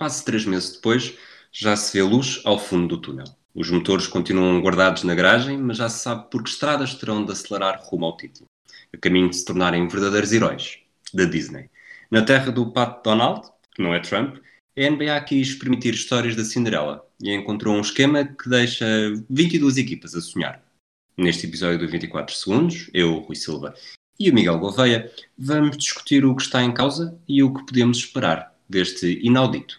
quase três meses depois, já se vê luz ao fundo do túnel. Os motores continuam guardados na garagem, mas já se sabe por que estradas terão de acelerar rumo ao título, a caminho de se tornarem verdadeiros heróis da Disney. Na terra do Pat Donald, que não é Trump, a NBA quis permitir histórias da Cinderela e encontrou um esquema que deixa 22 equipas a sonhar. Neste episódio do 24 Segundos, eu, Rui Silva e o Miguel Gouveia, vamos discutir o que está em causa e o que podemos esperar deste inaudito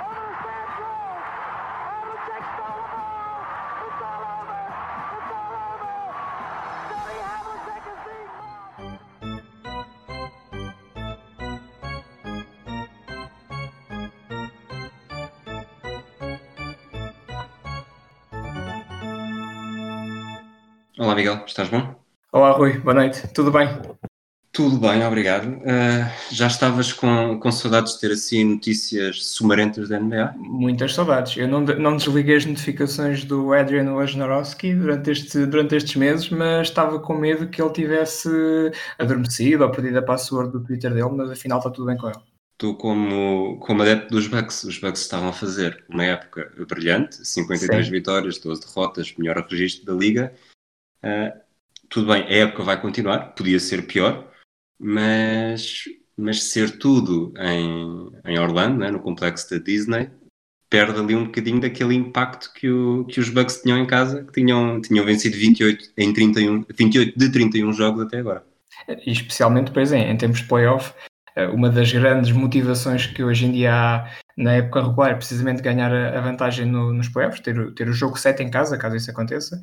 Olá Miguel, estás bom? Olá Rui, boa noite, tudo bem? Tudo bem, obrigado. Uh, já estavas com, com saudades de ter assim notícias sumarentas da NBA? Muitas saudades. Eu não, não desliguei as notificações do Adrian Wojnarowski durante, este, durante estes meses, mas estava com medo que ele tivesse adormecido ou perdido a password do Twitter dele, mas afinal está tudo bem com ele. Tu, como, como adepto dos Bucks, os Bucks estavam a fazer uma época brilhante, 53 Sim. vitórias, 12 derrotas, melhor registro da liga. Uh, tudo bem, a época vai continuar, podia ser pior, mas, mas ser tudo em, em Orlando, né, no complexo da Disney, perde ali um bocadinho daquele impacto que, o, que os Bucks tinham em casa, que tinham, tinham vencido 28, em 31, 28 de 31 jogos até agora. E especialmente depois em, em termos de playoff, eh, uma das grandes motivações que hoje em dia há na época regular é precisamente ganhar a vantagem no, nos playoffs, ter, ter o jogo 7 em casa, caso isso aconteça,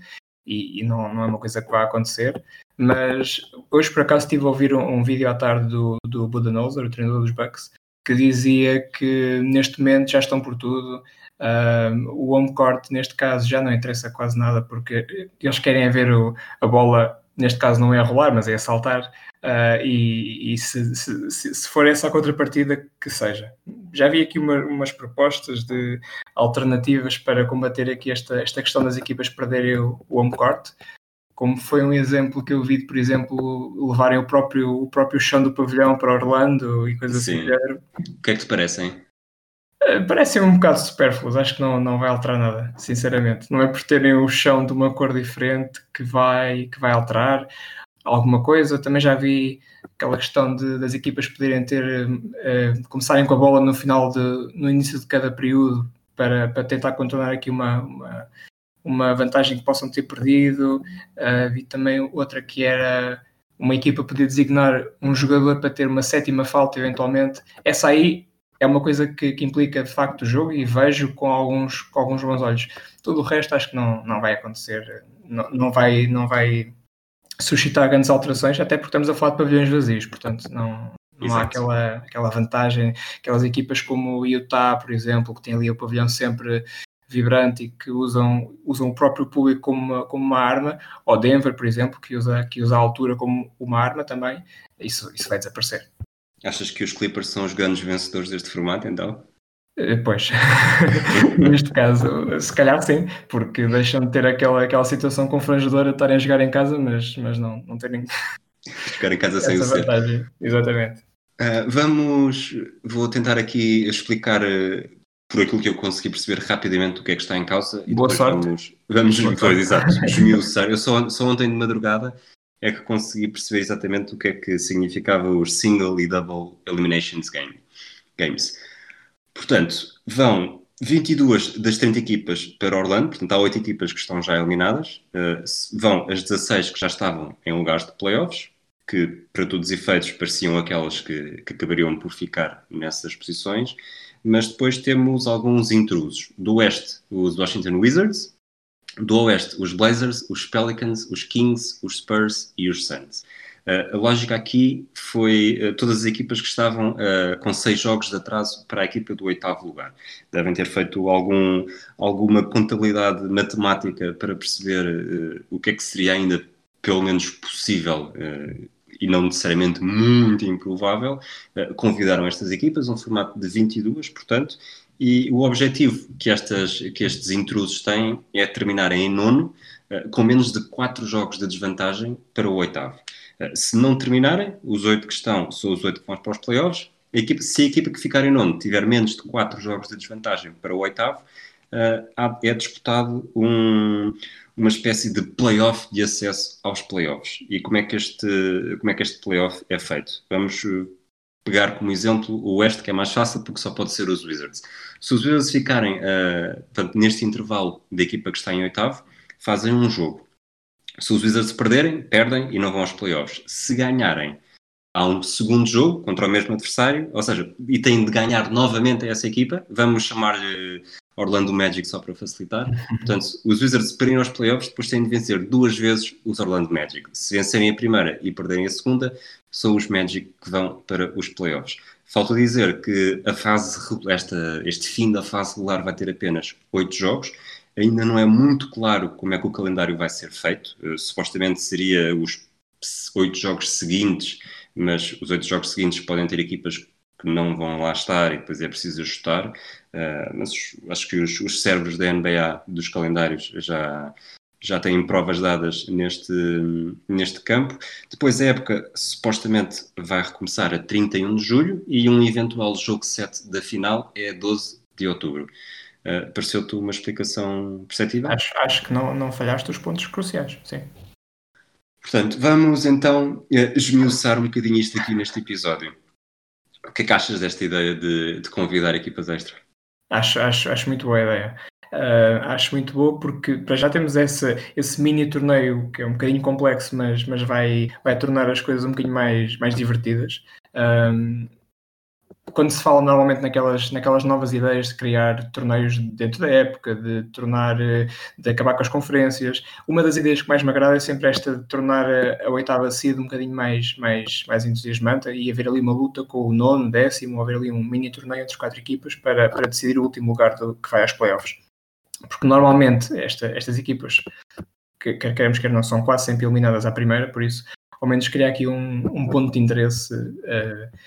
e, e não, não, é uma coisa que vai acontecer. Mas hoje, por acaso, estive a ouvir um, um vídeo à tarde do, do Budenholzer, o treinador dos Bucks, que dizia que neste momento já estão por tudo. Uh, o home court, neste caso, já não interessa quase nada, porque eles querem ver o, a bola, neste caso não é a rolar, mas é a saltar. Uh, e, e se, se, se, for essa a contrapartida, que seja. Já vi aqui uma, umas propostas de alternativas para combater aqui esta, esta questão das equipas perderem o, o home court, como foi um exemplo que eu vi, por exemplo, levarem o próprio, o próprio chão do pavilhão para Orlando e coisas assim. O que é que te parecem? Uh, parecem um bocado supérfluos, acho que não, não vai alterar nada, sinceramente. Não é por terem o chão de uma cor diferente que vai, que vai alterar alguma coisa. Também já vi aquela questão de, das equipas poderem ter, uh, começarem com a bola no final, de, no início de cada período, para, para tentar contornar aqui uma, uma, uma vantagem que possam ter perdido. Uh, vi também outra que era uma equipa poder designar um jogador para ter uma sétima falta eventualmente. Essa aí é uma coisa que, que, implica de facto o jogo e vejo com alguns, com alguns bons olhos. Tudo o resto acho que não, não vai acontecer, não, não, vai, não vai suscitar grandes alterações, até porque estamos a falar de pavilhões vazios, portanto não, não há aquela, aquela vantagem, aquelas equipas como o Utah, por exemplo, que tem ali o pavilhão sempre vibrante e que usam, usam o próprio público como uma, como uma arma, ou Denver, por exemplo, que usa, que usa a altura como uma arma também, isso, isso vai desaparecer. Achas que os Clippers são os grandes vencedores deste formato, então? Eh, pois, neste caso, se calhar sim, porque deixam de ter aquela, aquela situação confrangedora de estarem a jogar em casa, mas, mas não, não terem. Jogar em casa sem o ser. Vantagem. Exatamente. Uh, vamos, vou tentar aqui explicar uh, por aquilo que eu consegui perceber rapidamente o que é que está em causa. E Boa sorte. Vamos, vamos Boa sorte. exato, esmiuçar. Eu só, só ontem de madrugada é que consegui perceber exatamente o que é que significava os single e double eliminations game, games. Portanto, vão 22 das 30 equipas para Orlando, portanto há 8 equipas que estão já eliminadas, uh, vão as 16 que já estavam em lugares de playoffs, que para todos os efeitos pareciam aquelas que, que acabariam por ficar nessas posições, mas depois temos alguns intrusos. Do oeste, os Washington Wizards, do oeste, os Blazers, os Pelicans, os Kings, os Spurs e os Suns. Uh, a lógica aqui foi uh, todas as equipas que estavam uh, com seis jogos de atraso para a equipa do oitavo lugar. Devem ter feito algum, alguma contabilidade matemática para perceber o que é que seria ainda pelo menos possível e não necessariamente muito improvável, convidaram estas equipas, um formato de 22, portanto, e o objetivo que, estas, que estes intrusos têm é terminarem em nono, com menos de 4 jogos de desvantagem para o oitavo. Uh, se não terminarem, os oito que estão são os oito que vão para os playoffs. A equipa, se a equipa que ficar em nono tiver menos de 4 jogos de desvantagem para o oitavo, é disputado um, uma espécie de playoff de acesso aos playoffs. E como é que este, como é que este playoff é feito? Vamos eh, pegar como exemplo o Oeste, que é mais fácil porque só pode ser os Wizards. Se os Wizards ficarem uh, portanto, neste intervalo da equipa que está em oitavo, fazem um jogo. Se os Wizards perderem, perdem e não vão aos playoffs. Se ganharem, há um segundo jogo contra o mesmo adversário, ou seja, e têm de ganhar novamente essa equipa. Vamos chamar-lhe Orlando Magic só para facilitar. Portanto, os Wizards para ir aos playoffs depois têm de vencer duas vezes os Orlando Magic. Se vencerem a primeira e perderem a segunda, são os Magic que vão para os playoffs. Falta dizer que a fase, esta, este fim da fase regular vai ter apenas oito jogos. Ainda não é muito claro como é que o calendário vai ser feito. Uh, supostamente seria os oito jogos seguintes, mas os oito jogos seguintes podem ter equipas que não vão lá estar e depois é preciso ajustar. Uh, mas acho que os, os cérebros da NBA dos calendários já, já têm provas dadas neste, neste campo. Depois a época supostamente vai recomeçar a 31 de julho e um eventual jogo 7 da final é a 12 de outubro. Uh, Pareceu-te uma explicação perceptível? Acho, acho que não, não falhaste os pontos cruciais, sim. Portanto, vamos então uh, esmiuçar um bocadinho isto aqui neste episódio. O que é que achas desta ideia de, de convidar equipas extra? Acho, acho, acho muito boa a ideia. Uh, acho muito boa porque para já temos esse, esse mini torneio que é um bocadinho complexo, mas, mas vai, vai tornar as coisas um bocadinho mais, mais divertidas. Um, quando se fala normalmente naquelas, naquelas novas ideias de criar torneios dentro da época, de tornar, eh, de acabar com as conferências, uma das ideias que mais me agrada é sempre esta de tornar a, a oitava seed um bocadinho mais, mais, mais entusiasmante e haver ali uma luta com o nono, décimo, haver ali um mini torneio entre as quatro equipas para, para decidir o último lugar do, que vai aos playoffs. Porque normalmente esta, estas equipas, que, quer queremos quer não, são quase sempre eliminadas à primeira, por isso ao menos criar aqui um, um ponto de interesse uh,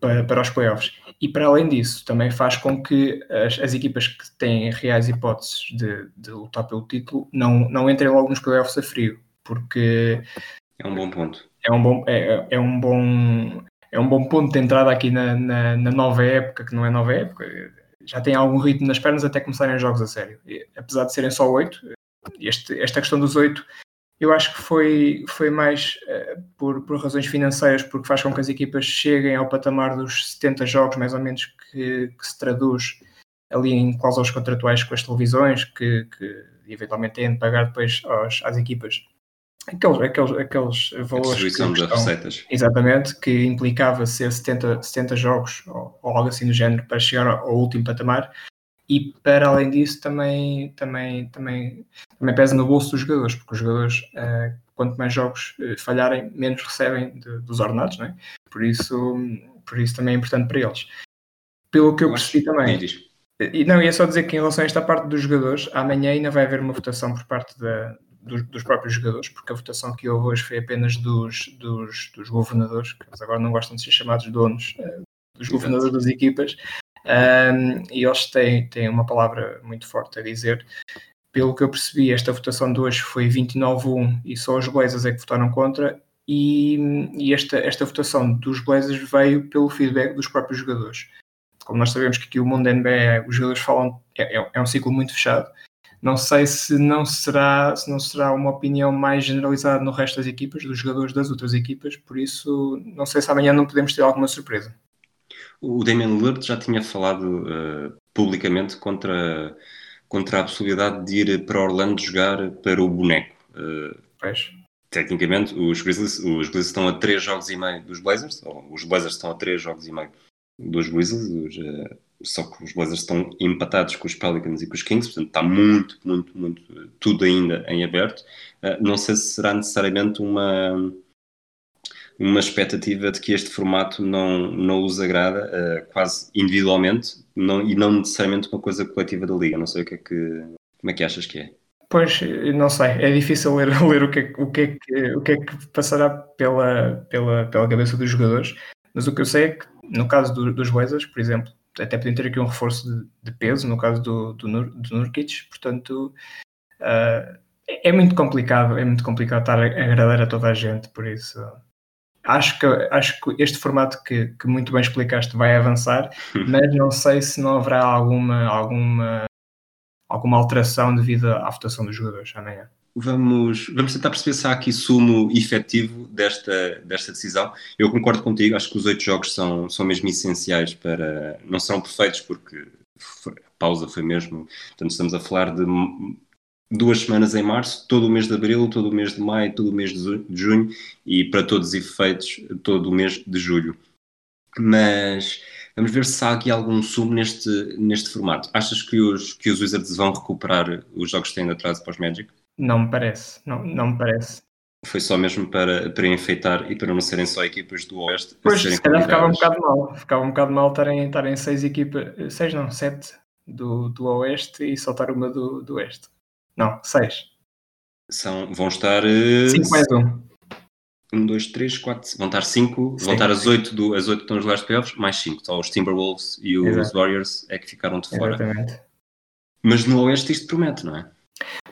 para, para os playoffs. E para além disso, também faz com que as, as equipas que têm reais hipóteses de, de, lutar pelo título não, não entrem logo nos playoffs a frio, porque é um bom ponto. É um bom, é, é um bom, é um bom ponto de entrada aqui na, na, na, nova época, que não é nova época, já tem algum ritmo nas pernas até começarem os jogos a sério. E, apesar de serem só oito, esta questão dos oito eu acho que foi, foi mais uh, por, por razões financeiras, porque faz com que as equipas cheguem ao patamar dos 70 jogos, mais ou menos, que, que se traduz ali em cláusulas contratuais com as televisões, que, que eventualmente têm de pagar depois aos, às equipas aqueles, aqueles, aqueles valores. A que das receitas. Exatamente, que implicava ser 70, 70 jogos ou, ou algo assim do género para chegar ao, ao último patamar e para além disso também, também, também, também pesa no bolso dos jogadores, porque os jogadores, uh, quanto mais jogos uh, falharem, menos recebem de, dos ordenados, é? por, isso, por isso também é importante para eles. Pelo que eu, eu percebi também. E não, ia só dizer que em relação a esta parte dos jogadores, amanhã ainda vai haver uma votação por parte da, dos, dos, próprios jogadores, porque a votação que houve hoje foi apenas dos, dos, dos governadores, que agora não gostam de ser chamados donos, dos governadores das equipas, um, e eles têm, têm uma palavra muito forte a dizer. Pelo que eu percebi, esta votação de hoje foi 29-1 e só os Blazers é que votaram contra. E, e esta, esta votação dos Blazers veio pelo feedback dos próprios jogadores. Como nós sabemos que aqui o mundo da NBA, os jogadores falam, é, é, é um ciclo muito fechado. Não sei se não será se não será uma opinião mais generalizada no resto das equipas, dos jogadores das outras equipas, por isso não sei se amanhã não podemos ter alguma surpresa. O Damian Lillard já tinha falado uh, publicamente contra, contra a possibilidade de ir para Orlando jogar para o boneco. Uh, pois. Tecnicamente, os Grizzlies, os Grizzlies estão a 3 jogos e meio dos Blazers, ou os Blazers estão a 3 jogos e meio dos Grizzlies, os, uh, só que os Blazers estão empatados com os Pelicans e com os Kings, portanto está muito, muito, muito, tudo ainda em aberto. não sei se será necessariamente uma uma expectativa de que este formato não, não os agrada uh, quase individualmente não, e não necessariamente uma coisa coletiva da liga. Não sei o que é que, como é que achas que é. Pois, não sei, é difícil ler, ler o, que é, o, que é que, o que é que passará pela, pela, pela cabeça dos jogadores, mas o que eu sei é que no caso do, dos Blazers, por exemplo, até podem ter aqui um reforço de, de peso, no caso do, do, do Nurkic, portanto uh, é muito complicado, é muito complicado estar a agradar a toda a gente, por isso acho que, acho que este formato que, que muito bem explicaste vai avançar, mas não sei se não haverá alguma, alguma alguma alteração devido à votação dos jogadores amanhã. Vamos, vamos tentar perceber se há aqui sumo efetivo desta, desta decisão. Eu concordo contigo, acho que os oito jogos são, são mesmo essenciais para. Não são perfeitos, porque a pausa foi mesmo. Portanto, estamos a falar de duas semanas em março, todo o mês de abril, todo o mês de maio, todo o mês de junho e, para todos os efeitos, todo o mês de julho. Mas Vamos ver se há aqui algum sumo neste, neste formato. Achas que os, que os Wizards vão recuperar os jogos que têm de atraso para os Magic? Não me parece, não, não me parece. Foi só mesmo para, para enfeitar e para não serem só equipas do Oeste. Pois, se calhar ficava um bocado mal. Ficava um bocado mal estarem, seis equipas, seis não, sete do, do Oeste e soltar uma do, do Oeste. Não, seis. São, vão estar. Uh, Cinco mais um. 1, 2, 3, 4, vão estar 5, vão estar as 8 do, as 8 que estão nos lugares de playoffs, mais 5. Só os Timberwolves e os Exato. Warriors é que ficaram de fora. Exatamente. Mas no Oeste isto promete, não é?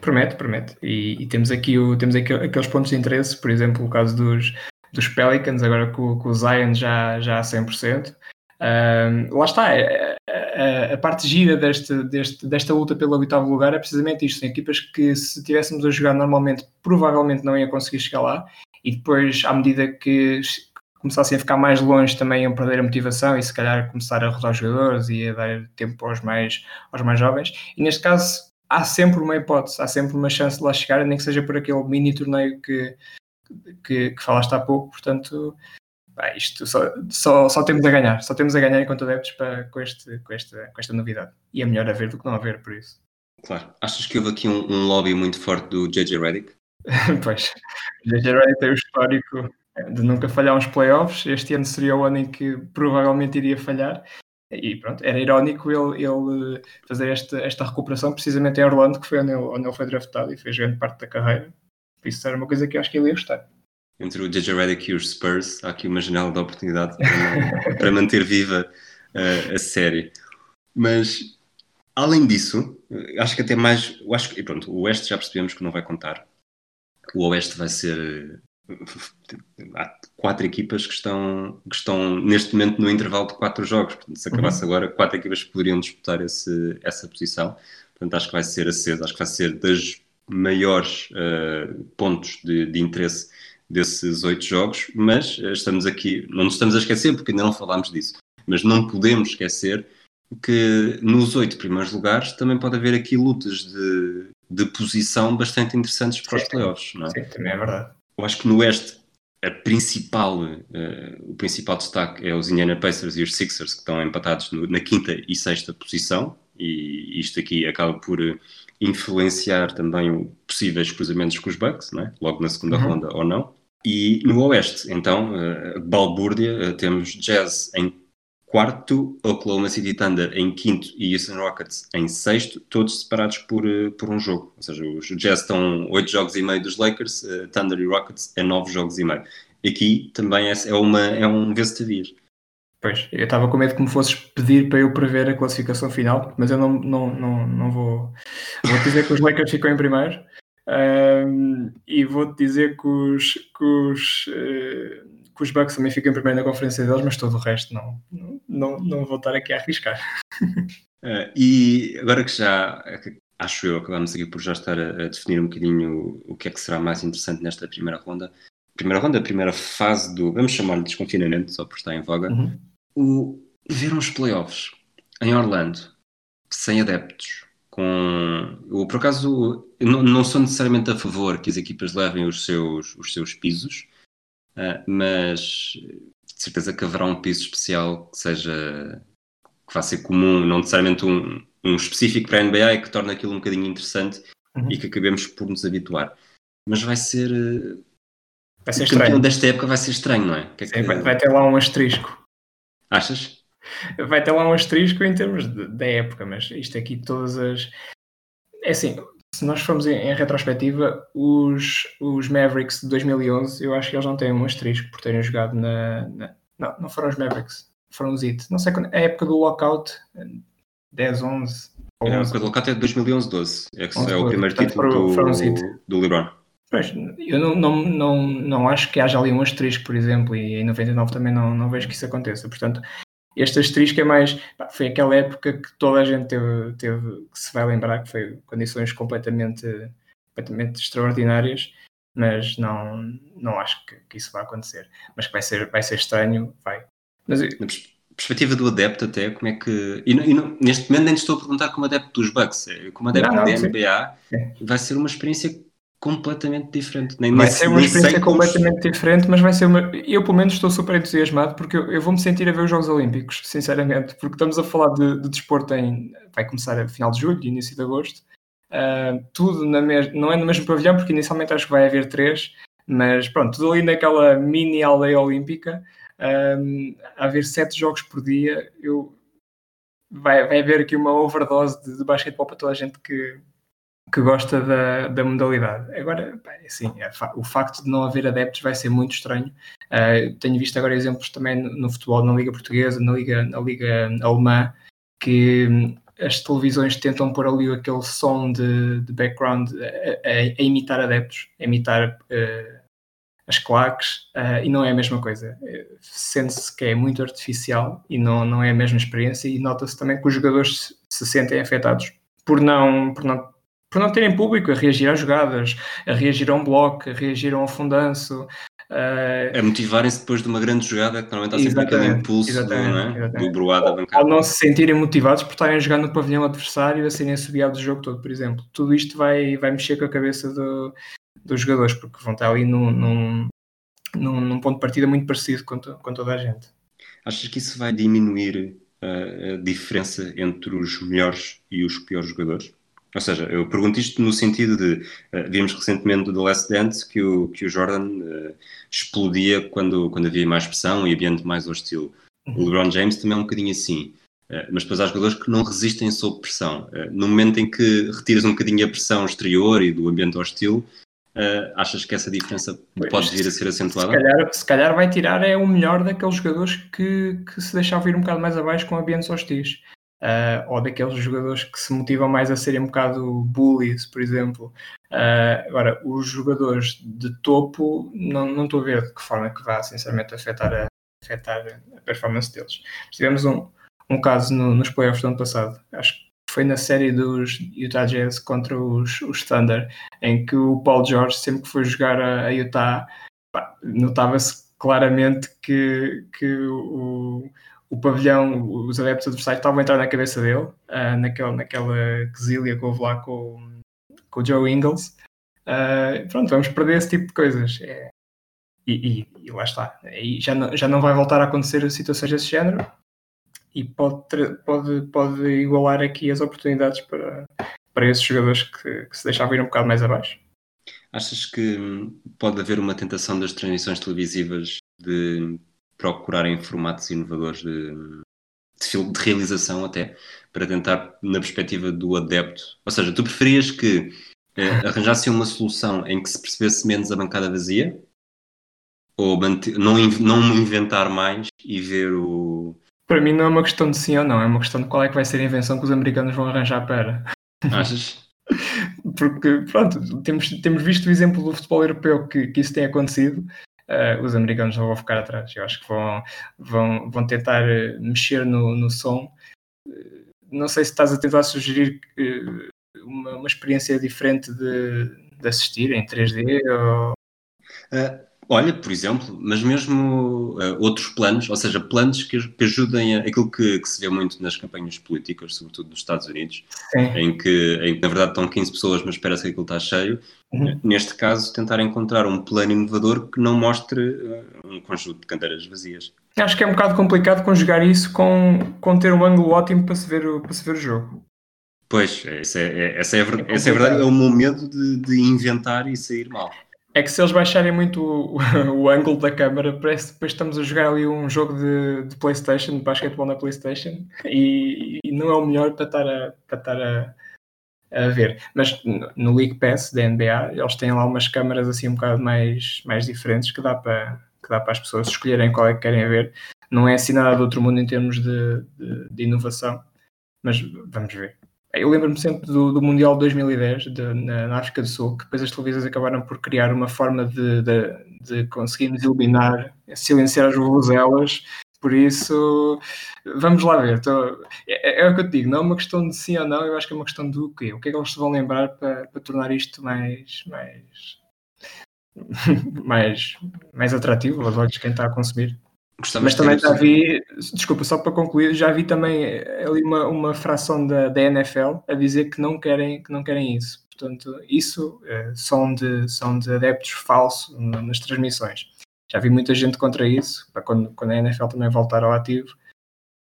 Promete, promete. E, e, temos aqui, o, temos aqui aqueles pontos de interesse, por exemplo, o caso dos, dos Pelicans, agora com, com o Zion já, já a 100%. Lá está, a, a, a, parte gira deste, deste, desta luta pelo oitavo lugar é precisamente isto. São equipas que, se estivéssemos a jogar normalmente, provavelmente não ia conseguir chegar lá e depois, à medida que começassem a ficar mais longe, também iam perder a motivação e se calhar começar a rodar os jogadores e a dar tempo aos mais, aos mais jovens. E neste caso, há sempre uma hipótese, há sempre uma chance de lá chegar, nem que seja por aquele mini torneio que, que, que falaste há pouco. Portanto, bem, isto só, só, só, temos a ganhar, só temos a ganhar enquanto adeptos para, com, este, com, esta, com esta novidade. E é melhor haver do que não haver, por isso. Claro. Achas que houve aqui um, um lobby muito forte do JJ Redick? pois, o JJ Redick tem o histórico de nunca falhar uns playoffs. Este ano seria o ano em que provavelmente iria falhar. E pronto, era irónico ele, ele fazer esta, esta recuperação precisamente em Orlando, que foi onde ele, onde ele foi draftado e fez grande parte da carreira. Por isso era uma coisa que eu acho que ele ia gostar. Entre o JJ Redick e os Spurs, há aqui uma janela de oportunidade para, para manter viva uh, a série. Mas, além disso, acho que até mais. Acho que, pronto, o Oeste já percebemos que não vai contar o Oeste vai ser. Há quatro equipas que estão, que estão neste momento no intervalo de quatro jogos. Portanto, se acabasse uhum. agora, quatro equipas poderiam disputar esse, essa posição. Portanto, acho que vai ser aceso. Acho que vai ser das maiores uh, pontos de, de interesse desses oito jogos. Mas uh, estamos aqui, não nos estamos a esquecer, porque ainda não falámos disso. Mas não podemos esquecer que nos oito primeiros lugares também pode haver aqui lutas de de posição bastante interessantes para sim, os playoffs, não é? Sim, também é verdade. Eu acho que no Oeste a principal, uh, o principal destaque é os Indiana Pacers e os Sixers que estão empatados no, na quinta e sexta posição e isto aqui acaba por uh, influenciar também possíveis cruzamentos com os Bucks, não é? logo na segunda uhum. ronda ou não. E no Oeste, então, uh, balbúrdia, uh, temos Jazz em quarto, Oklahoma City Thunder em quinto e Houston Rockets em sexto, todos separados por, eh, por um jogo. Ou seja, os Jazz estão oito jogos e meio dos Lakers, uh, Thunder e Rockets é nove jogos e meio. Aqui também é, é, uma, é um vir. Pois, eu estava com medo que me fosses pedir para eu prever a classificação final, mas eu não, não, não, não vou. Vou dizer que os Lakers ficam em primeiro. Um, e vou-te dizer que os, que os uh, que os Bucks também ficam primeiro na conferência deles, mas todo o resto não, não, não vou estar aqui a arriscar. Uh, e agora que já, acho eu, acabamos aqui por já estar a, a, definir um bocadinho o, que é que será mais interessante nesta primeira ronda. Primeira ronda, primeira fase do, vamos chamar-lhe desconfinamento, só por estar em voga, uhum. o, ver uns playoffs em Orlando, sem adeptos, com. Eu, por acaso, não, não, sou necessariamente a favor que as equipas levem os seus, os seus pisos, Uh, mas de certeza que haverá um piso especial que seja que vá ser comum, não necessariamente um, um específico para a NBA e que torne aquilo um bocadinho interessante uhum. e que acabemos por nos habituar. Mas vai ser. Vai ser o estranho. desta época vai ser estranho, não é? Que é que... vai, vai, ter lá um asterisco. Achas? Vai ter lá um asterisco em termos da época, mas isto aqui todas as. É assim, se nós formos em, em, retrospectiva, os, os Mavericks de 2011, eu acho que eles não têm um asterisco por terem jogado na, na não, não foram os Mavericks, foram os Heat. Não sei quando, a época do lockout, 10, 11. É, a época do lockout é de 2011, 12. É, 11, é o primeiro Portanto, título foram, do, do LeBron. Pois, eu não, não, não, não acho que haja ali um asterisco, por exemplo, e em 99 também não, não vejo que isso aconteça. Portanto, este asterisco é mais. Pá, foi aquela época que toda a gente teve, teve, que se vai lembrar, que foi condições completamente, completamente extraordinárias, mas não, não acho que, que isso vai acontecer. Mas que vai ser, vai ser estranho, vai. Mas, Na perspectiva do adepto, até, como é que. E, e não, neste momento nem estou a perguntar como adepto dos Bucks, é, como adepto da NBA, sim. vai ser uma experiência completamente diferente. Nem, vai ser uma experiência completamente como... diferente, mas vai ser uma. Eu, pelo menos, estou super entusiasmado porque eu, eu vou-me sentir a ver os Jogos Olímpicos, sinceramente, porque estamos a falar de, de desporto em. Vai começar a final de julho, início de agosto. Uh, tudo na mes... não é no mesmo pavilhão, porque inicialmente acho que vai haver três, mas pronto, tudo ali naquela mini aldeia olímpica, uh, a haver sete jogos por dia, eu. Vai, vai haver aqui uma overdose de, de basquetebol para toda a gente que, que gosta da, da modalidade. Agora, assim, é, o facto de não haver adeptos vai ser muito estranho. Uh, tenho visto agora exemplos também no, no, futebol, na Liga Portuguesa, na Liga, na Liga Alemã, que hum, as televisões tentam pôr ali aquele som de, de background a, a, a, imitar adeptos, a imitar uh, as claques, uh, e não é a mesma coisa. Sente-se que é muito artificial e não, não é a mesma experiência, e nota-se também que os jogadores se, se sentem afetados por não, por não por não terem público a reagir às jogadas, a reagir a um bloco, a reagir a um afundanço. Uh... A motivarem-se depois de uma grande jogada, que normalmente há sempre aquele impulso do, é? do broado da bancada. Ou não se sentirem motivados por estarem a jogar no pavilhão adversário a serem assobiados o jogo todo, por exemplo. Tudo isto vai, vai mexer com a cabeça do, dos jogadores, porque vão estar ali num, num, num, num ponto de partida muito parecido com, to, com toda a gente. Achas que isso vai diminuir a, a diferença entre os melhores e os piores jogadores? Ou seja, eu pergunto isto no sentido de uh, vimos recentemente do The Last Dance que o, que o Jordan uh, explodia quando, quando havia mais pressão e ambiente mais hostil. O uhum. LeBron James também é um bocadinho assim. Uh, mas depois há jogadores que não resistem sob pressão. no momento em que retiras um bocadinho a pressão exterior e do ambiente hostil, achas que essa diferença pois, pode vir a ser acentuada? Se calhar, se calhar vai tirar é o melhor daqueles jogadores que, que se deixavam ir um bocado mais abaixo com ambientes hostis uh, ou daqueles jogadores que se motivam mais a serem um bocado bullies, por exemplo. Uh, agora, os jogadores de topo, não, não estou a ver de que forma que vai, sinceramente, afetar a, afetar a performance deles. Tivemos um, um caso no, nos playoffs do ano passado, acho que foi na série dos Utah Jazz contra os, os Thunder, em que o Paul George, sempre que foi jogar a, a Utah, notava-se claramente que, que o, o pavilhão, os adeptos adversários estavam a entrar na cabeça dele, uh, naquela, naquela quesilha que houve lá com, com o Joe Ingles. Uh, pronto, vamos perder esse tipo de coisas. É, e, e, e, lá está. E já não, já não vai voltar a acontecer situações desse género e pode, pode, pode igualar aqui as oportunidades para, para esses jogadores que, que se deixavam ir um bocado mais abaixo. Achas que pode haver uma tentação das transmissões televisivas de procurarem formatos inovadores de, de, de, realização até, para tentar na perspectiva do adepto. Ou seja, tu preferias que eh, arranjassem uma solução em que se percebesse menos a bancada vazia? Ou não, não inventar mais e ver o... Para mim não é uma questão de sim ou não, é uma questão de qual é que vai ser a invenção que os americanos vão arranjar para. Achas? Porque, pronto, temos, temos visto o exemplo do futebol europeu que, que isso tem acontecido uh, os americanos não vão ficar atrás. Eu acho que vão, vão, vão tentar eh, mexer no, no som. Não sei se estás a tentar sugerir uma, uma, experiência diferente de, de, assistir em 3D ou... Uh, Olha, por exemplo, mas mesmo uh, outros planos, ou seja, planos que, que ajudem a, aquilo que, que, se vê muito nas campanhas políticas, sobretudo nos Estados Unidos, em que, em que, na verdade estão 15 pessoas, mas espera-se que aquilo está cheio. Uhum. Neste caso, tentar encontrar um plano inovador que não mostre uh, um conjunto de cadeiras vazias. Acho que é um bocado complicado conjugar isso com, com ter um ângulo ótimo para se ver o, para se ver o jogo. Pois, essa é, é, essa é, é, essa é a verdade, é o meu medo de, de inventar e sair mal é que se eles baixarem muito o, o ângulo da câmera, parece que depois estamos a jogar ali um jogo de, de Playstation, de basquetebol na Playstation, e, e, não é o melhor para estar a, para estar a, a ver. Mas no League Pass da NBA, eles têm lá umas câmaras assim um bocado mais, mais diferentes que dá para que dá para as pessoas escolherem qual é que querem ver. Não é assim nada do outro mundo em termos de, de, de inovação, mas vamos ver. Eu lembro-me sempre do, do, Mundial de 2010 de, na, na, África do Sul, que depois as televisões acabaram por criar uma forma de, de, de conseguirmos eliminar, silenciar as vozelas por isso, vamos lá ver. Tô, é, é, o que eu te digo, não é uma questão de sim ou não, eu acho que é uma questão do quê? O que é que eles se vão lembrar para, para tornar isto mais, mais, mais, mais atrativo aos olhos de quem está a consumir? Mas também já vi, desculpa, só para concluir, já vi também ali uma, uma fração da, da NFL a dizer que não querem, que não querem isso. Portanto, isso é, são, de, são de adeptos falsos nas transmissões já vi muita gente contra isso, para quando, quando a NFL também voltar ao ativo,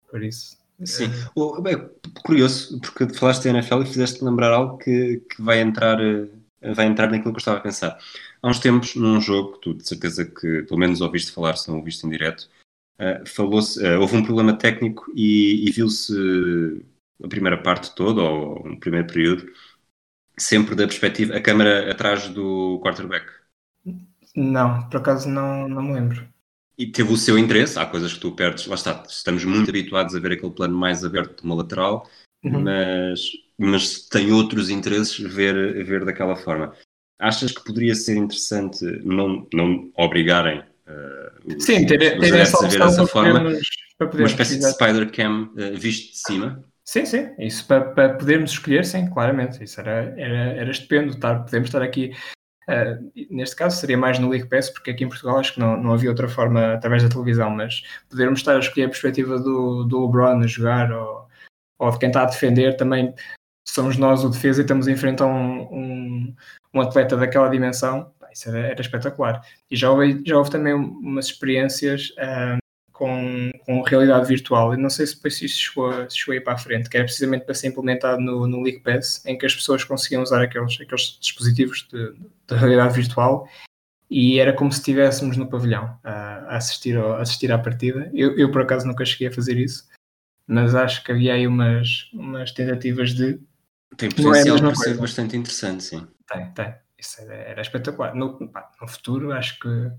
por isso. Sim, é... bem, curioso, porque falaste da NFL e fizeste lembrar algo que, que vai entrar eh, vai entrar naquilo que eu estava a pensar. Há uns tempos, num jogo, tu de certeza que pelo menos ouviste falar, se não ouviste em direto, falou-se, uh, houve um problema técnico e, e viu-se a primeira parte toda, ou um primeiro período, sempre da perspectiva, a câmera atrás do quarterback. Não, por acaso não, não me lembro. E teve o seu interesse, há coisas que tu perdes, lá está, estamos muito habituados a ver aquele plano mais aberto de uma lateral, uhum. mas, mas tem outros interesses ver, ver daquela forma. Achas que poderia ser interessante não, não obrigarem uh, Sim, ter, ter essa ver dessa forma, uma espécie de Spider-Cam uh, visto de cima? Sim, sim, isso para, para podermos escolher, sim, claramente, isso era, era, era estupendo, estar, podemos estar aqui Uh, neste caso seria mais no League Pass, porque aqui em Portugal acho que não, não havia outra forma através da televisão, mas podermos estar a escolher a perspectiva do, do LeBron a jogar ou, ou de quem está a defender, também somos nós o defesa e estamos a enfrentar um, um, um atleta daquela dimensão, isso era, era, espetacular. E já houve, já houve também umas experiências com, com realidade virtual. Eu não sei se depois isso chegou, a, chegou a ir para a frente, que era precisamente para ser implementado no, no League Pass, em que as pessoas conseguiam usar aqueles, aqueles dispositivos de, de realidade virtual e era como se estivéssemos no pavilhão a, assistir, ao, assistir à partida. Eu, eu, por acaso, nunca cheguei a fazer isso, mas acho que havia aí umas, umas tentativas de. Tem é potencial é para ser bastante interessante, sim. Tem, tem. Isso era, era espetacular. No, pá, no futuro, acho que,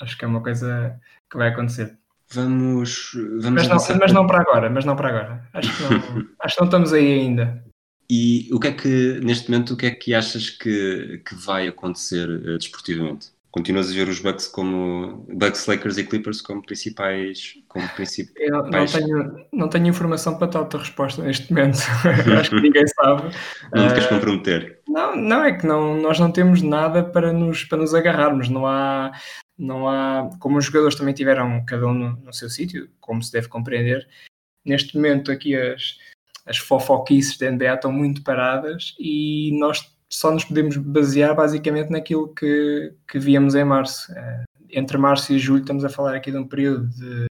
acho que é uma coisa que vai acontecer. Vamos. vamos mas, não, mas não para agora, mas não para agora. Acho que não, acho que não estamos aí ainda. E o que é que, neste momento, o que é que achas que, que vai acontecer uh, desportivamente? Continuas a ver os Bucks como Bucks, Lakers e Clippers como principais, como principais. Eu não tenho, não tenho informação para tal resposta neste momento. Acho que ninguém sabe. Não te queres uh, comprometer? Não, não é que não, nós não temos nada para nos, para nos agarrarmos. Não há, não há, como os jogadores também tiveram cada um no, no seu sítio, como se deve compreender, neste momento aqui as, as fofoquices da NBA estão muito paradas e nós só nos podemos basear basicamente naquilo que, que víamos em março. Eh, entre março e julho estamos a falar aqui de um período de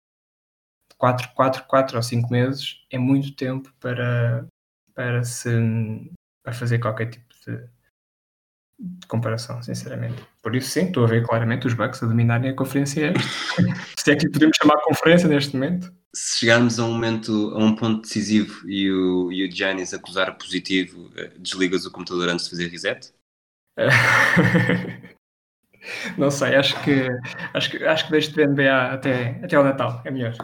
4, 4, 4 ou 5 meses, é muito tempo para, para, se, para fazer qualquer tipo de de comparação, sinceramente. Por isso, sim, estou a ver claramente os Bucks a dominarem a conferência. Se é que podemos chamar de conferência neste momento. Se chegarmos a um momento, a um ponto decisivo e o, e o Giannis acusar positivo, eh, desligas o computador antes de fazer reset? Não sei, acho que acho que, acho que deixo de NBA até, até ao Natal, é melhor.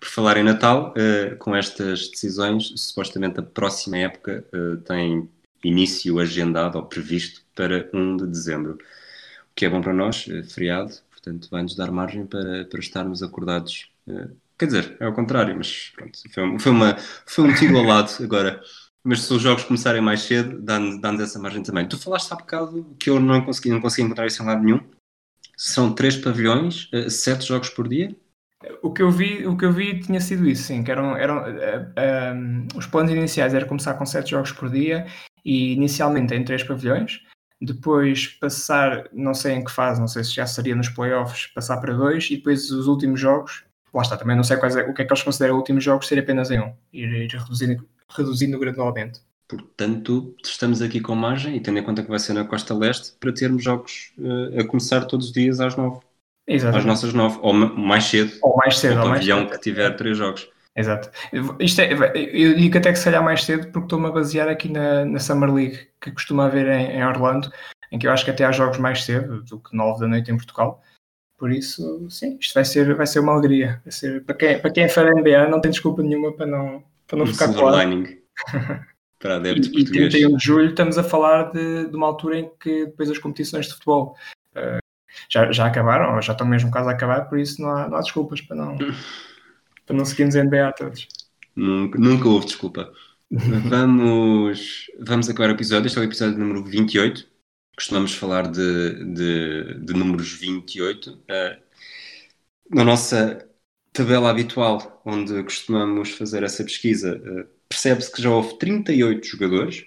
Por falar em Natal, uh, com estas decisões, supostamente a próxima época uh, tem início agendado ou previsto para 1 de dezembro. O que é bom para nós, é feriado, portanto vai-nos dar margem para, para estarmos acordados. Eh, quer dizer, é ao contrário, mas pronto, foi, foi, uma, foi um tiro ao lado agora. Mas se os jogos começarem mais cedo, dá-nos dá essa margem também. Tu falaste há bocado que eu não consegui, não consegui encontrar isso em lado nenhum. São três pavilhões, eh, sete jogos por dia? O que eu vi, o que eu vi tinha sido isso, sim, que eram, eram uh, um, os planos iniciais era começar com sete jogos por dia e inicialmente em três pavilhões, depois passar, não sei em que fase, não sei se já seria nos playoffs, passar para dois e depois os últimos jogos, lá está, também não sei quais é, o que é que eles consideram últimos jogos ser apenas em um, ir, ir reduzindo, reduzindo gradualmente. Portanto, estamos aqui com margem e tendo em conta que vai ser na Costa Leste para termos jogos uh, a começar todos os dias às nove. Exatamente. Às nossas nove, ou mais cedo. Ou mais cedo. Ou pavilhão que tiver três jogos. Exato. Isto é, eu digo até que se calhar mais cedo porque estou-me a basear aqui na, na Summer League que costuma haver em, em, Orlando, em que eu acho que até há jogos mais cedo do que 9 da noite em Portugal. Por isso, sim, isto vai ser, vai ser uma alegria. Vai ser, para, quem, para quem é fã da NBA, não tem desculpa nenhuma para não, para não ficar claro. para adeptos e, portugueses. E 31 de julho estamos a falar de, de uma altura em que depois as competições de futebol uh, já, já acabaram, ou já estão mesmo quase a acabar, por isso não há, não há desculpas para não, para não seguirmos a NBA todos. Nunca, nunca houve desculpa. vamos, vamos acabar o episódio. Este é o episódio número 28. Costumamos falar de, de, de números 28. Uh, na nossa tabela habitual, onde costumamos fazer essa pesquisa, uh, percebe-se que já houve 38 jogadores.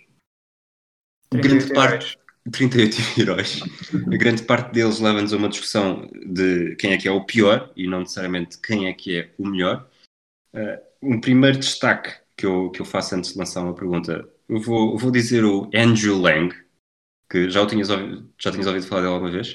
38 grande parte, 38 heróis. A grande parte deles leva-nos a uma discussão de quem é que é o pior e não necessariamente quem é que é o melhor. Uh, um primeiro destaque que eu, que eu faço antes de lançar uma pergunta, eu vou, vou dizer o Andrew Lang, que já, o tinhas, ouvido, já tinhas ouvido falar dele alguma vez?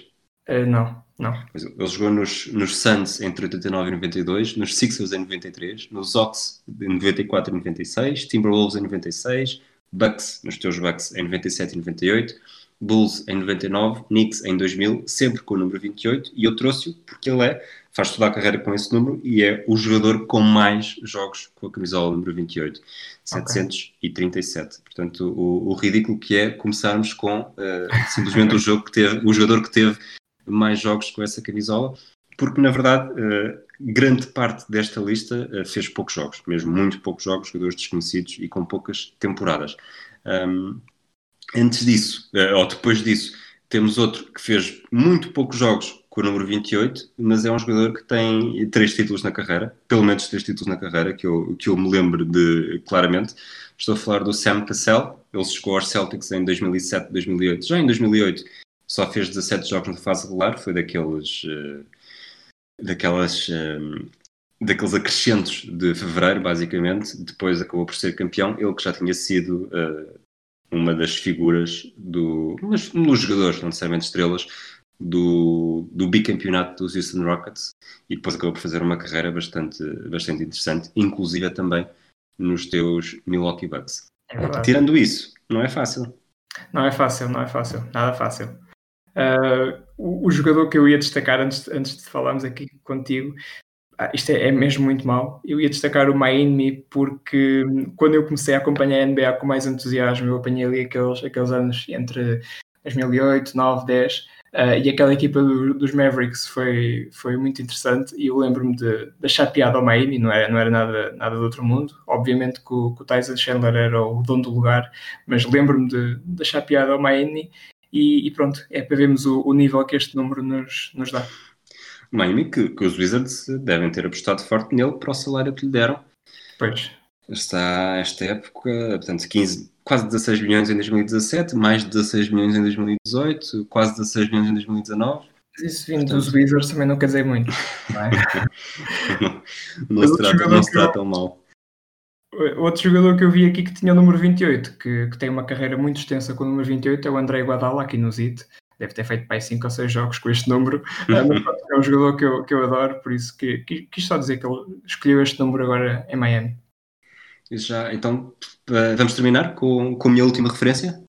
Uh, não, não. Ele jogou nos, nos Suns entre 89 e 92, nos Sixers em 93, nos Ox em 94 e 96, Timberwolves em 96, Bucks, nos teus Bucks em 97 e 98, Bulls em 99, Knicks em 2000, sempre com o número 28, e eu trouxe-o porque ele é, faz toda a carreira com esse número e é o jogador com mais jogos com a camisola número 28, okay. 737. Portanto, o, o, ridículo que é começarmos com uh, simplesmente o jogo que teve, o jogador que teve mais jogos com essa camisola, porque na verdade uh, grande parte desta lista uh, fez poucos jogos, mesmo muito poucos jogos, jogadores desconhecidos e com poucas temporadas. Um, Antes disso, ou depois disso, temos outro que fez muito poucos jogos com o número 28, mas é um jogador que tem três títulos na carreira, pelo menos três títulos na carreira, que eu, que eu me lembro de claramente. Estou a falar do Sam Cassell, ele chegou aos Celtics em 2007, 2008. Já em 2008 só fez 17 jogos na fase regular, foi daqueles. Uh, daquelas. Uh, daqueles acrescentos de fevereiro, basicamente. Depois acabou por ser campeão. Ele que já tinha sido uh, uma das figuras do. Mas, dos jogadores, não necessariamente estrelas, do, do bicampeonato dos Houston Rockets e depois acabou por fazer uma carreira bastante, bastante interessante, inclusive também nos teus Milwaukee Bucks. É Tirando isso, não é fácil. Não é fácil, não é fácil, nada fácil. Uh, o, o, jogador que eu ia destacar antes, antes de falarmos aqui contigo ah, isto é, é, mesmo muito mal. Eu ia destacar o Miami porque hum, quando eu comecei a acompanhar a NBA com mais entusiasmo, eu apanhei ali aqueles, aqueles anos entre 2008, 9, 10 uh, e aquela equipa do, dos Mavericks foi, foi muito interessante e eu lembro-me de, de achar piada ao Miami, não era, não era nada, nada do outro mundo. Obviamente que o, que o Tyson Chandler era o dono do lugar, mas lembro-me de, de achar piada ao Miami e, e, pronto, é para vermos o, o nível que este número nos, nos dá. Miami, que, que, os Wizards devem ter apostado forte nele para o salário que lhe deram. Pois. Está esta época, portanto, 15, quase 16 milhões em 2017, mais de 16 milhões em 2018, quase 16 milhões em 2019. Isso vindo portanto... dos Wizards também não quer dizer muito. Não, é? não, não se trata, não se trata mal. Outro jogador que eu vi aqui que tinha o número 28, que, que tem uma carreira muito extensa com o número 28, é o André Guadala, aqui no ZIT deve ter feito mais 5 ou 6 jogos com este número. é um jogador que eu, que eu adoro, por isso que, quis só dizer que ele escolheu este número agora em Miami. Já, então, vamos terminar com, com a minha última referência?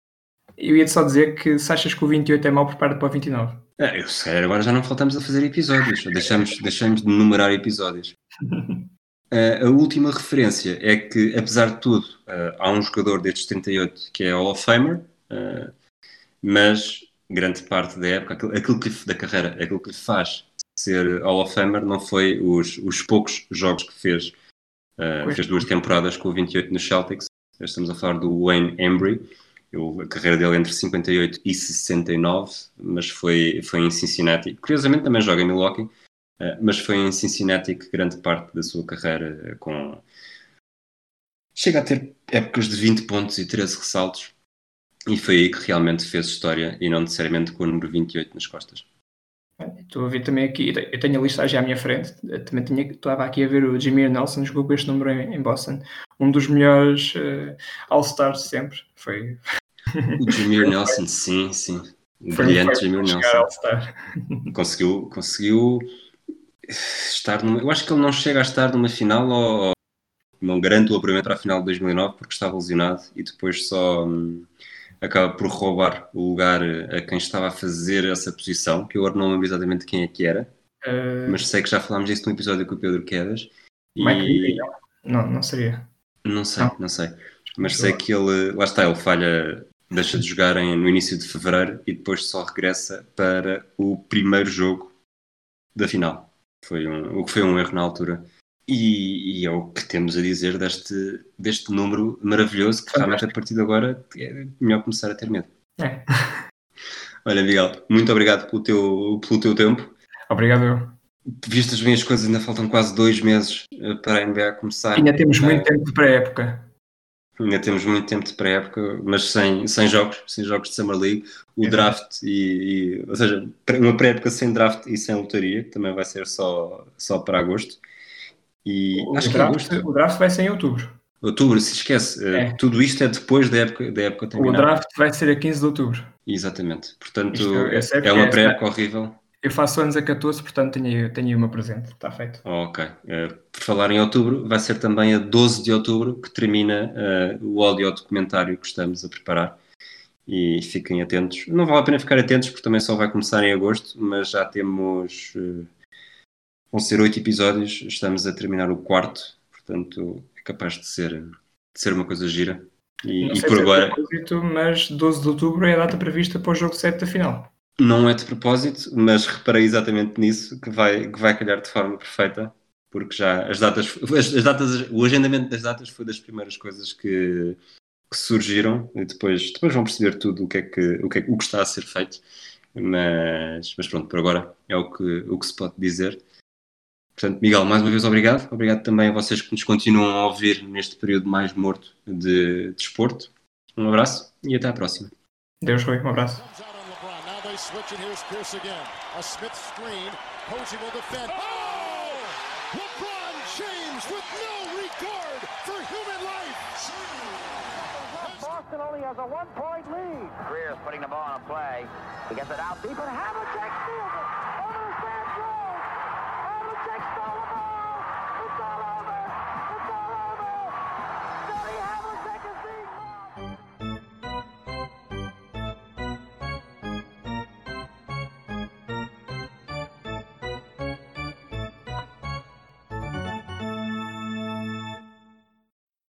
Eu ia só dizer que se achas que o 28 é mau, prepara para o 29. É, eu sei, agora já não faltamos a fazer episódios, deixamos, deixamos de numerar episódios. Uh, a última referência é que, apesar de tudo, uh, há um jogador destes 38 que é Hall of Famer, uh, mas grande parte da época, aquilo, aquilo que, da carreira, aquilo que lhe faz ser Hall of Famer não foi os, os poucos jogos que fez. Uh, fez duas temporadas com o 28 no Celtics. Estamos a falar do Wayne Embry. Eu, a carreira dele entre 58 e 69, mas foi, foi em Cincinnati. Curiosamente também joga em Milwaukee, uh, mas foi em Cincinnati que grande parte da sua carreira com... Chega a ter épocas de 20 pontos e 13 ressaltos. E foi aí que realmente fez história e não necessariamente com o número 28 nas costas. Estou a ver também aqui, eu tenho a listagem à minha frente, também tinha, estava aqui a ver o Jameer Nelson, jogou com este número em, em Boston, um dos melhores uh, All-Stars sempre, foi... O Jameer Nelson, sim, sim, o brilhante Jameer Nelson. Conseguiu, conseguiu estar numa, eu acho que ele não chega a estar numa final ou, não garante o apuramento à final de 2009 porque estava lesionado e depois só hum, acaba por roubar o lugar a quem estava a fazer essa posição, que eu agora não lembro exatamente quem é que era, Uh, mas sei que já falámos disso num episódio com o Pedro Quedas. E não, não seria. não sei, Não. não sei. Mas sei que ele, lá está, ele falha, deixa de jogar em- no início de fevereiro e depois só regressa para o primeiro jogo da final. Foi um, o que foi um erro na altura. E, e é o que temos a dizer deste, deste número maravilhoso que realmente a partir de agora é melhor começar a ter medo. É. Olha, Miguel, muito obrigado pelo teu, pelo teu tempo. Obrigado eu. Vistas bem as coisas, ainda faltam quase dois meses eh, para a NBA começar. Ainda temos muito Eh, tempo de pré-época. Ainda temos muito tempo de pré-época, mas sem, sem jogos, sem jogos de Summer League, o Exato. draft e, e- ou seja, uma pré-época sem draft e sem lotaria, que também vai ser só, só para agosto. E O acho que é draft, agosto. o draft vai ser em outubro. Outubro, se esquece, eh, É. tudo isto é depois da época, da época O terminar. draft vai ser a 15 de outubro. Exatamente. Portanto, Isto é uma esta- pré-época horrível. Eu faço anos a 14, portanto tenho tenho o meu presente. Está feito. Oh, ok. Eh, por falar em outubro, vai ser também a 12 de outubro que termina eh, o áudio documentário que estamos a preparar. E fiquem atentos. Não vale a pena ficar atentos porque também só vai começar em agosto, mas já temos. eh, vão ser oito episódios, estamos a terminar o quarto, portanto é capaz de ser, de ser uma coisa gira. E, Não e sei por se é agora de propósito, mas 12 de outubro é a data prevista para o jogo 7 da final. não é de propósito, mas reparei exatamente nisso que vai, que vai calhar de forma perfeita, porque já as datas, as, as datas, o agendamento das datas foi das primeiras coisas que, que surgiram e depois, depois vão perceber tudo o que é que, o que, é, o que está a ser feito. Mas, mas pronto, por agora é o que, o que se pode dizer. Portanto, Miguel, mais uma vez obrigado. Obrigado também a vocês que nos continuam a ouvir neste período mais morto de desporto. um abraço e até à próxima. Deus foi, um abraço. Comes out on LeBron. Now they switch, and here's Pierce again. A Smith screen. Posey will defend. Oh! LeBron James with no regard for human life. Boston only has a one-point lead. Greer's putting the ball on a play. He gets it out deep, and Havlicek steals it.